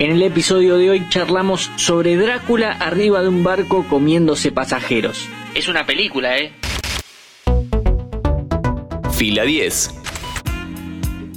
En el episodio de hoy charlamos sobre Drácula arriba de un barco comiéndose pasajeros. Es una película, ¿eh? Fila 10.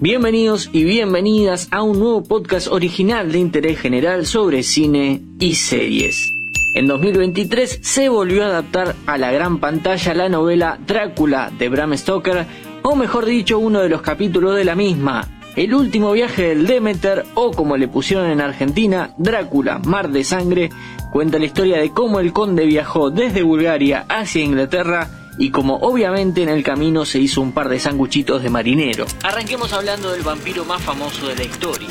Bienvenidos y bienvenidas a un nuevo podcast original de interés general sobre cine y series. En 2023 se volvió a adaptar a la gran pantalla la novela Drácula de Bram Stoker, o mejor dicho, uno de los capítulos de la misma, el último viaje del Demeter, o como le pusieron en Argentina, Drácula, Mar de Sangre, cuenta la historia de cómo el conde viajó desde Bulgaria hacia Inglaterra y como obviamente en el camino se hizo un par de sanguchitos de marinero. Arranquemos hablando del vampiro más famoso de la historia.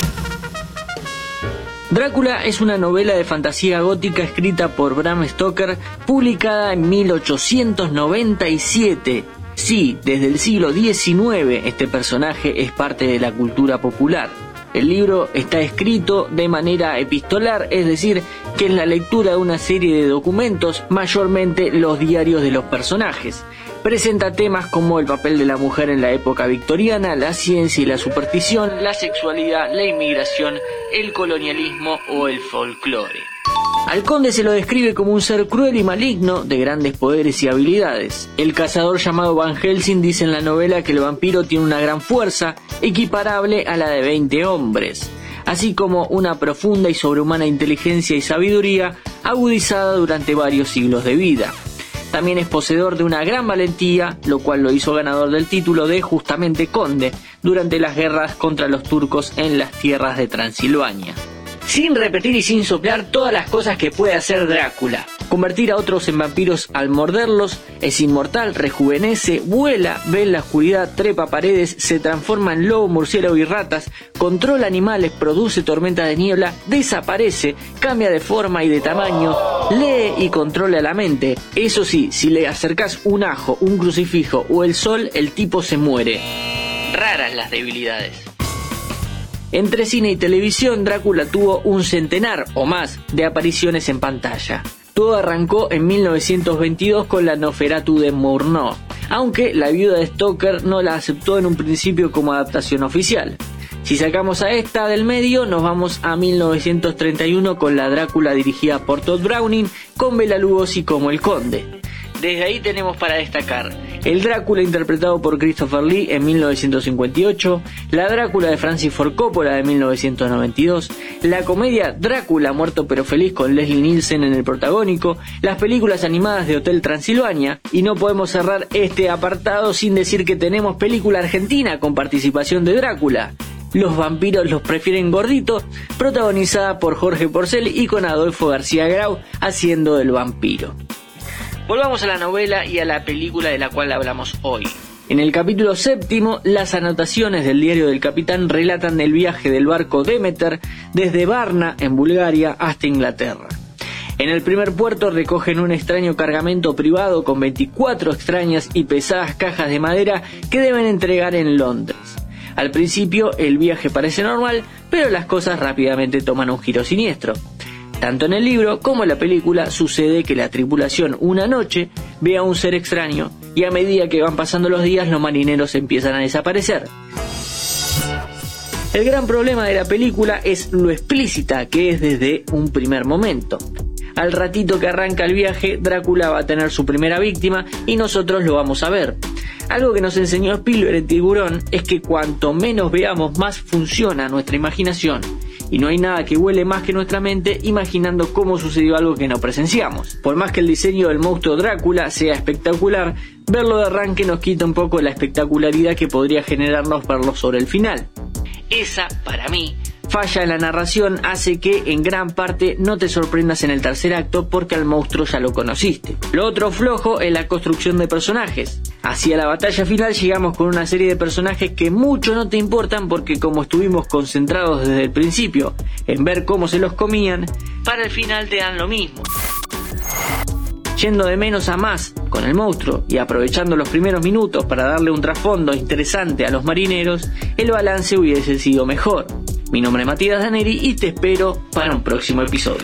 Drácula es una novela de fantasía gótica escrita por Bram Stoker, publicada en 1897 Sí, desde el siglo XIX este personaje es parte de la cultura popular. El libro está escrito de manera epistolar, es decir, que es la lectura de una serie de documentos, mayormente los diarios de los personajes. Presenta temas como el papel de la mujer en la época victoriana, la ciencia y la superstición, la sexualidad, la inmigración, el colonialismo o el folclore. Al conde se lo describe como un ser cruel y maligno, de grandes poderes y habilidades. El cazador llamado Van Helsing dice en la novela que el vampiro tiene una gran fuerza, equiparable a la de 20 hombres, así como una profunda y sobrehumana inteligencia y sabiduría agudizada durante varios siglos de vida. También es poseedor de una gran valentía, lo cual lo hizo ganador del título de justamente conde durante las guerras contra los turcos en las tierras de Transilvania sin repetir y sin soplar todas las cosas que puede hacer Drácula. Convertir a otros en vampiros al morderlos, es inmortal, rejuvenece, vuela, ve en la oscuridad, trepa paredes, se transforma en lobo, murciélago y ratas, controla animales, produce tormenta de niebla, desaparece, cambia de forma y de tamaño, lee y controla la mente. Eso sí, si le acercas un ajo, un crucifijo o el sol, el tipo se muere. Raras las debilidades. Entre cine y televisión, Drácula tuvo un centenar o más de apariciones en pantalla. Todo arrancó en 1922 con la Noferatu de Murnau, aunque la viuda de Stoker no la aceptó en un principio como adaptación oficial. Si sacamos a esta del medio, nos vamos a 1931 con la Drácula dirigida por Todd Browning, con Bela Lugosi como el conde. Desde ahí tenemos para destacar el Drácula interpretado por Christopher Lee en 1958, la Drácula de Francis Ford Coppola de 1992, la comedia Drácula muerto pero feliz con Leslie Nielsen en el protagónico, las películas animadas de Hotel Transilvania y no podemos cerrar este apartado sin decir que tenemos película argentina con participación de Drácula. Los vampiros los prefieren gorditos, protagonizada por Jorge Porcel y con Adolfo García Grau haciendo del vampiro. Volvamos a la novela y a la película de la cual hablamos hoy. En el capítulo séptimo, las anotaciones del diario del capitán relatan el viaje del barco Demeter desde Varna, en Bulgaria, hasta Inglaterra. En el primer puerto recogen un extraño cargamento privado con 24 extrañas y pesadas cajas de madera que deben entregar en Londres. Al principio el viaje parece normal, pero las cosas rápidamente toman un giro siniestro. Tanto en el libro como en la película sucede que la tripulación una noche ve a un ser extraño y a medida que van pasando los días los marineros empiezan a desaparecer. El gran problema de la película es lo explícita que es desde un primer momento. Al ratito que arranca el viaje, Drácula va a tener su primera víctima y nosotros lo vamos a ver. Algo que nos enseñó Spielberg en Tiburón es que cuanto menos veamos, más funciona nuestra imaginación y no hay nada que huele más que nuestra mente imaginando cómo sucedió algo que no presenciamos. Por más que el diseño del monstruo Drácula sea espectacular, verlo de arranque nos quita un poco la espectacularidad que podría generarnos verlo sobre el final. Esa, para mí, falla en la narración hace que en gran parte no te sorprendas en el tercer acto porque al monstruo ya lo conociste. Lo otro flojo es la construcción de personajes. Hacia la batalla final llegamos con una serie de personajes que mucho no te importan porque como estuvimos concentrados desde el principio en ver cómo se los comían, para el final te dan lo mismo. Yendo de menos a más con el monstruo y aprovechando los primeros minutos para darle un trasfondo interesante a los marineros, el balance hubiese sido mejor. Mi nombre es Matías Daneri y te espero para un próximo episodio.